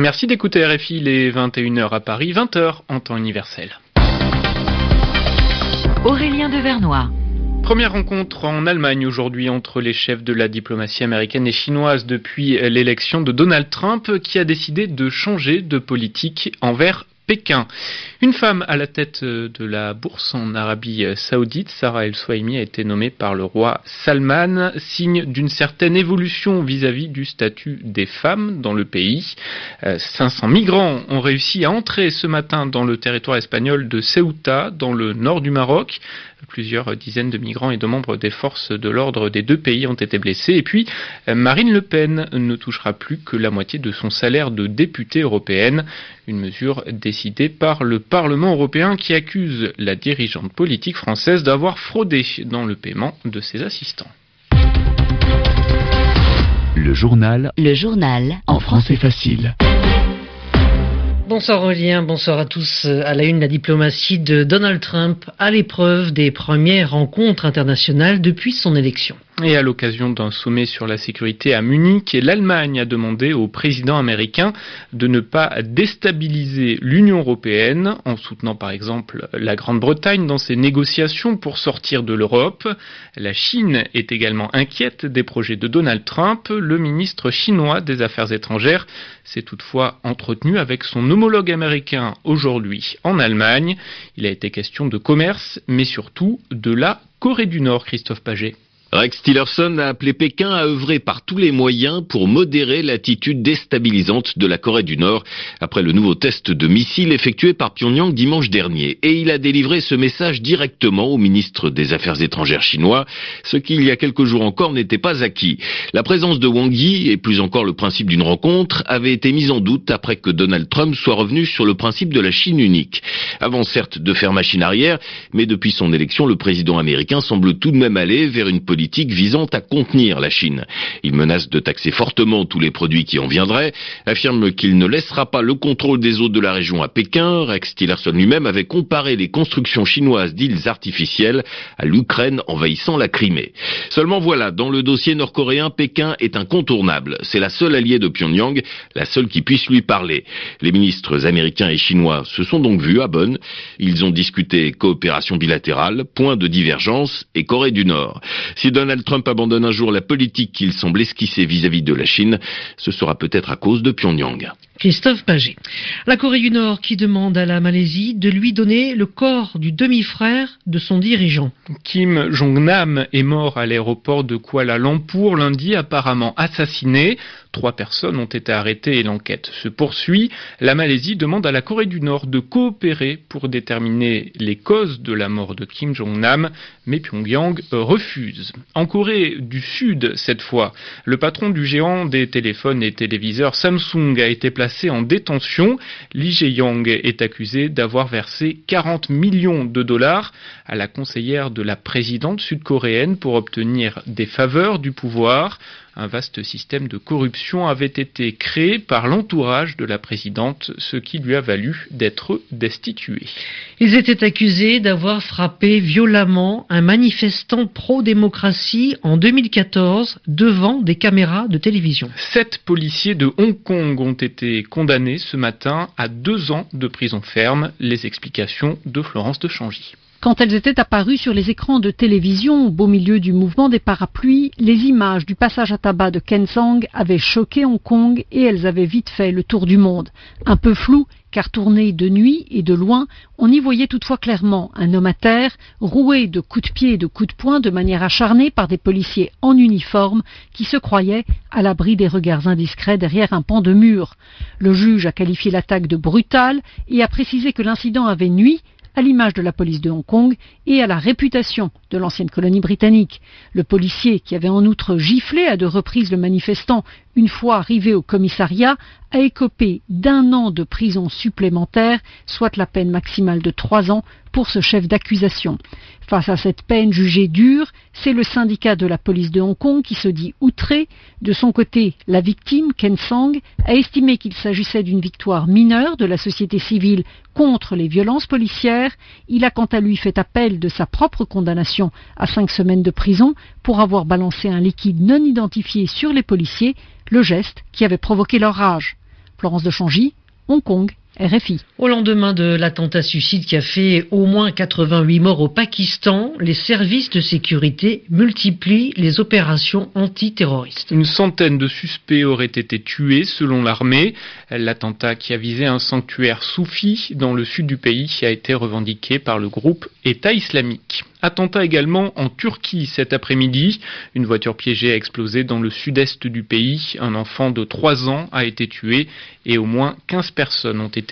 Merci d'écouter RFI les 21h à Paris, 20h en temps universel. Aurélien Devernois. Première rencontre en Allemagne aujourd'hui entre les chefs de la diplomatie américaine et chinoise depuis l'élection de Donald Trump qui a décidé de changer de politique envers Pékin. Une femme à la tête euh, de la bourse en Arabie Saoudite, Sarah El Souhaimi, a été nommée par le roi Salman, signe d'une certaine évolution vis-à-vis du statut des femmes dans le pays. 500 euh, migrants ont réussi à entrer ce matin dans le territoire espagnol de Ceuta, dans le nord du Maroc. Plusieurs dizaines de migrants et de membres des forces de l'ordre des deux pays ont été blessés. Et puis, Marine Le Pen ne touchera plus que la moitié de son salaire de députée européenne. Une mesure décidée par le Parlement européen qui accuse la dirigeante politique française d'avoir fraudé dans le paiement de ses assistants. Le journal. Le journal. En français facile. Bonsoir Aurélien, bonsoir à tous. À la une, la diplomatie de Donald Trump à l'épreuve des premières rencontres internationales depuis son élection. Et à l'occasion d'un sommet sur la sécurité à Munich, l'Allemagne a demandé au président américain de ne pas déstabiliser l'Union européenne en soutenant par exemple la Grande-Bretagne dans ses négociations pour sortir de l'Europe. La Chine est également inquiète des projets de Donald Trump. Le ministre chinois des Affaires étrangères s'est toutefois entretenu avec son homologue américain aujourd'hui en Allemagne. Il a été question de commerce, mais surtout de la Corée du Nord, Christophe Paget. Rex Tillerson a appelé Pékin à œuvrer par tous les moyens pour modérer l'attitude déstabilisante de la Corée du Nord après le nouveau test de missile effectué par Pyongyang dimanche dernier. Et il a délivré ce message directement au ministre des Affaires étrangères chinois, ce qui il y a quelques jours encore n'était pas acquis. La présence de Wang Yi et plus encore le principe d'une rencontre avait été mise en doute après que Donald Trump soit revenu sur le principe de la Chine unique. Avant certes de faire machine arrière, mais depuis son élection, le président américain semble tout de même aller vers une politique visant à contenir la Chine. Il menace de taxer fortement tous les produits qui en viendraient, affirme qu'il ne laissera pas le contrôle des eaux de la région à Pékin. Rex Tillerson lui-même avait comparé les constructions chinoises d'îles artificielles à l'Ukraine envahissant la Crimée. Seulement voilà, dans le dossier nord-coréen, Pékin est incontournable. C'est la seule alliée de Pyongyang, la seule qui puisse lui parler. Les ministres américains et chinois se sont donc vus à Bonn. Ils ont discuté coopération bilatérale, point de divergence et Corée du Nord. Si Donald Trump abandonne un jour la politique qu'il semble esquisser vis-à-vis de la Chine, ce sera peut-être à cause de Pyongyang. Christophe Paget. La Corée du Nord qui demande à la Malaisie de lui donner le corps du demi-frère de son dirigeant. Kim Jong-nam est mort à l'aéroport de Kuala Lumpur lundi, apparemment assassiné. Trois personnes ont été arrêtées et l'enquête se poursuit. La Malaisie demande à la Corée du Nord de coopérer pour déterminer les causes de la mort de Kim Jong-nam, mais Pyongyang refuse. En Corée du Sud, cette fois, le patron du géant des téléphones et téléviseurs Samsung a été placé en détention. Lee Jae-yong est accusé d'avoir versé 40 millions de dollars à la conseillère de la présidente sud-coréenne pour obtenir des faveurs du pouvoir. Un vaste système de corruption avait été créé par l'entourage de la présidente, ce qui lui a valu d'être destitué. Ils étaient accusés d'avoir frappé violemment un manifestant pro-démocratie en 2014 devant des caméras de télévision. Sept policiers de Hong Kong ont été condamnés ce matin à deux ans de prison ferme. Les explications de Florence de Changy. Quand elles étaient apparues sur les écrans de télévision au beau milieu du mouvement des parapluies, les images du passage à tabac de Kensang avaient choqué Hong Kong et elles avaient vite fait le tour du monde. Un peu flou, car tourné de nuit et de loin, on y voyait toutefois clairement un homme à terre, roué de coups de pied et de coups de poing de manière acharnée par des policiers en uniforme qui se croyaient à l'abri des regards indiscrets derrière un pan de mur. Le juge a qualifié l'attaque de brutale et a précisé que l'incident avait nuit à l'image de la police de Hong Kong et à la réputation de l'ancienne colonie britannique. Le policier, qui avait en outre giflé à deux reprises le manifestant une fois arrivé au commissariat, a écopé d'un an de prison supplémentaire, soit la peine maximale de trois ans pour ce chef d'accusation. Face à cette peine jugée dure, c'est le syndicat de la police de Hong Kong qui se dit outré. De son côté, la victime, Ken Sang, a estimé qu'il s'agissait d'une victoire mineure de la société civile contre les violences policières. Il a quant à lui fait appel de sa propre condamnation à cinq semaines de prison pour avoir balancé un liquide non identifié sur les policiers, le geste qui avait provoqué leur rage. Florence de Changy, Hong Kong, RFI. Au lendemain de l'attentat suicide qui a fait au moins 88 morts au Pakistan, les services de sécurité multiplient les opérations antiterroristes. Une centaine de suspects auraient été tués selon l'armée. L'attentat qui a visé un sanctuaire soufi dans le sud du pays a été revendiqué par le groupe État islamique. Attentat également en Turquie cet après-midi. Une voiture piégée a explosé dans le sud-est du pays. Un enfant de 3 ans a été tué et au moins 15 personnes ont été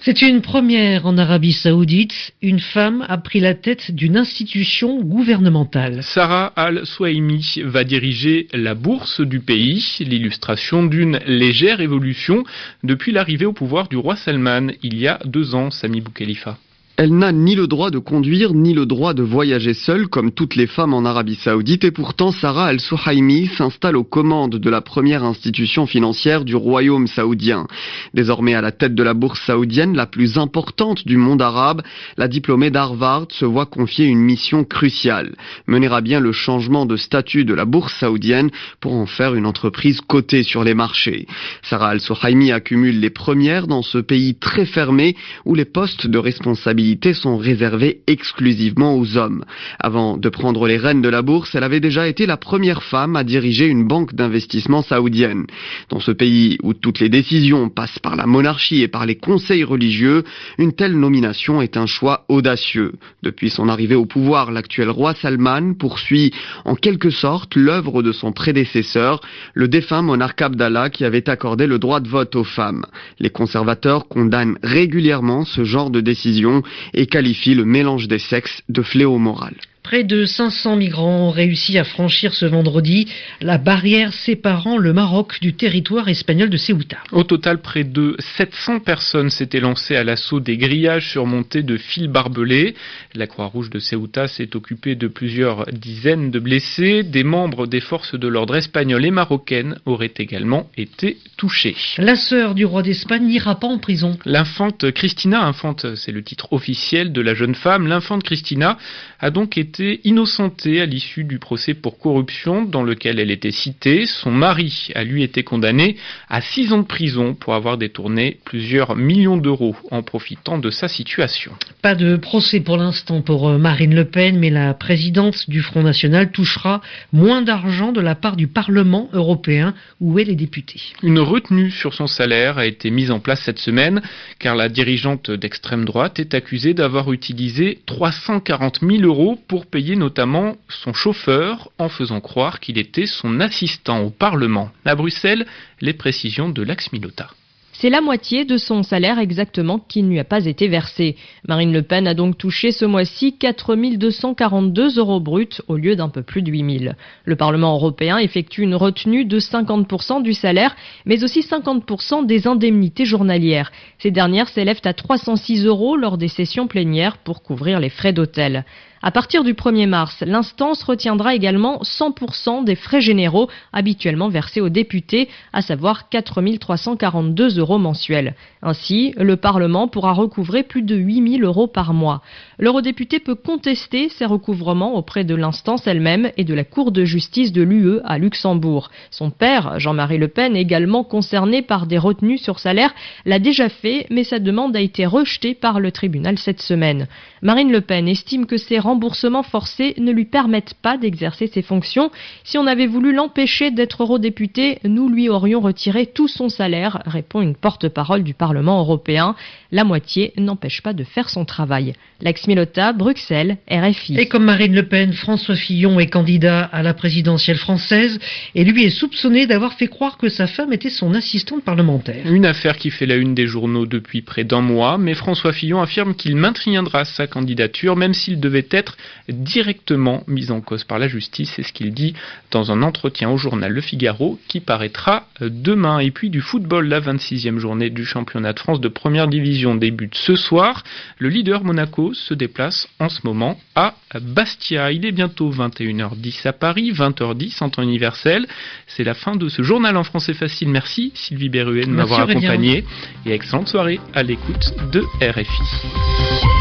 C'est une première en Arabie saoudite. Une femme a pris la tête d'une institution gouvernementale. Sarah Al-Souaimi va diriger la bourse du pays, l'illustration d'une légère évolution depuis l'arrivée au pouvoir du roi Salman il y a deux ans, Sami Boukhelifa. Elle n'a ni le droit de conduire ni le droit de voyager seule comme toutes les femmes en Arabie Saoudite et pourtant Sarah Al-Souhaimi s'installe aux commandes de la première institution financière du royaume saoudien. Désormais à la tête de la bourse saoudienne la plus importante du monde arabe, la diplômée d'Harvard se voit confier une mission cruciale, mener à bien le changement de statut de la bourse saoudienne pour en faire une entreprise cotée sur les marchés. Sarah Al-Souhaimi accumule les premières dans ce pays très fermé où les postes de responsabilité sont réservées exclusivement aux hommes. Avant de prendre les rênes de la bourse, elle avait déjà été la première femme à diriger une banque d'investissement saoudienne. Dans ce pays où toutes les décisions passent par la monarchie et par les conseils religieux, une telle nomination est un choix audacieux. Depuis son arrivée au pouvoir, l'actuel roi Salman poursuit en quelque sorte l'œuvre de son prédécesseur, le défunt monarque Abdallah qui avait accordé le droit de vote aux femmes. Les conservateurs condamnent régulièrement ce genre de décision et qualifie le mélange des sexes de fléau moral. Près de 500 migrants ont réussi à franchir ce vendredi la barrière séparant le Maroc du territoire espagnol de Ceuta. Au total, près de 700 personnes s'étaient lancées à l'assaut des grillages surmontés de fils barbelés. La Croix-Rouge de Ceuta s'est occupée de plusieurs dizaines de blessés. Des membres des forces de l'ordre espagnoles et marocaines auraient également été touchés. La sœur du roi d'Espagne n'ira pas en prison. L'infante Christina, infante, c'est le titre officiel de la jeune femme, l'infante Christina a donc été innocentée à l'issue du procès pour corruption dans lequel elle était citée. Son mari a lui été condamné à six ans de prison pour avoir détourné plusieurs millions d'euros en profitant de sa situation. Pas de procès pour l'instant pour euh, Marine Le Pen, mais la présidente du Front National touchera moins d'argent de la part du Parlement européen où elle est députée. Une retenue sur son salaire a été mise en place cette semaine car la dirigeante d'extrême droite est accusée d'avoir utilisé 340 000 euros pour payer notamment son chauffeur en faisant croire qu'il était son assistant au Parlement. À Bruxelles, les précisions de Lax Milota. C'est la moitié de son salaire exactement qui ne lui a pas été versé. Marine Le Pen a donc touché ce mois-ci 4 242 euros bruts au lieu d'un peu plus de 8 000. Le Parlement européen effectue une retenue de 50% du salaire, mais aussi 50% des indemnités journalières. Ces dernières s'élèvent à 306 euros lors des sessions plénières pour couvrir les frais d'hôtel. À partir du 1er mars, l'instance retiendra également 100% des frais généraux habituellement versés aux députés, à savoir 4 342 euros mensuels. Ainsi, le Parlement pourra recouvrer plus de 8 000 euros par mois. L'eurodéputé peut contester ces recouvrements auprès de l'instance elle-même et de la Cour de justice de l'UE à Luxembourg. Son père, Jean-Marie Le Pen, également concerné par des retenues sur salaire, l'a déjà fait, mais sa demande a été rejetée par le tribunal cette semaine. Marine Le Pen estime que ces remboursements forcés ne lui permettent pas d'exercer ses fonctions. Si on avait voulu l'empêcher d'être eurodéputé, nous lui aurions retiré tout son salaire, répond une porte-parole du Parlement européen. La moitié n'empêche pas de faire son travail. Lex Milota, Bruxelles, RFI. Et comme Marine Le Pen, François Fillon est candidat à la présidentielle française et lui est soupçonné d'avoir fait croire que sa femme était son assistante parlementaire. Une affaire qui fait la une des journaux depuis près d'un mois, mais François Fillon affirme qu'il maintiendra sa candidature même s'il devait être directement mis en cause par la justice. C'est ce qu'il dit dans un entretien au journal Le Figaro qui paraîtra demain. Et puis du football, la 26e journée du championnat de France de première division débute ce soir. Le leader Monaco se déplace en ce moment à Bastia. Il est bientôt 21h10 à Paris, 20h10 en temps universel. C'est la fin de ce journal en français facile. Merci Sylvie Berruet de m'avoir accompagné et excellente soirée à l'écoute de RFI.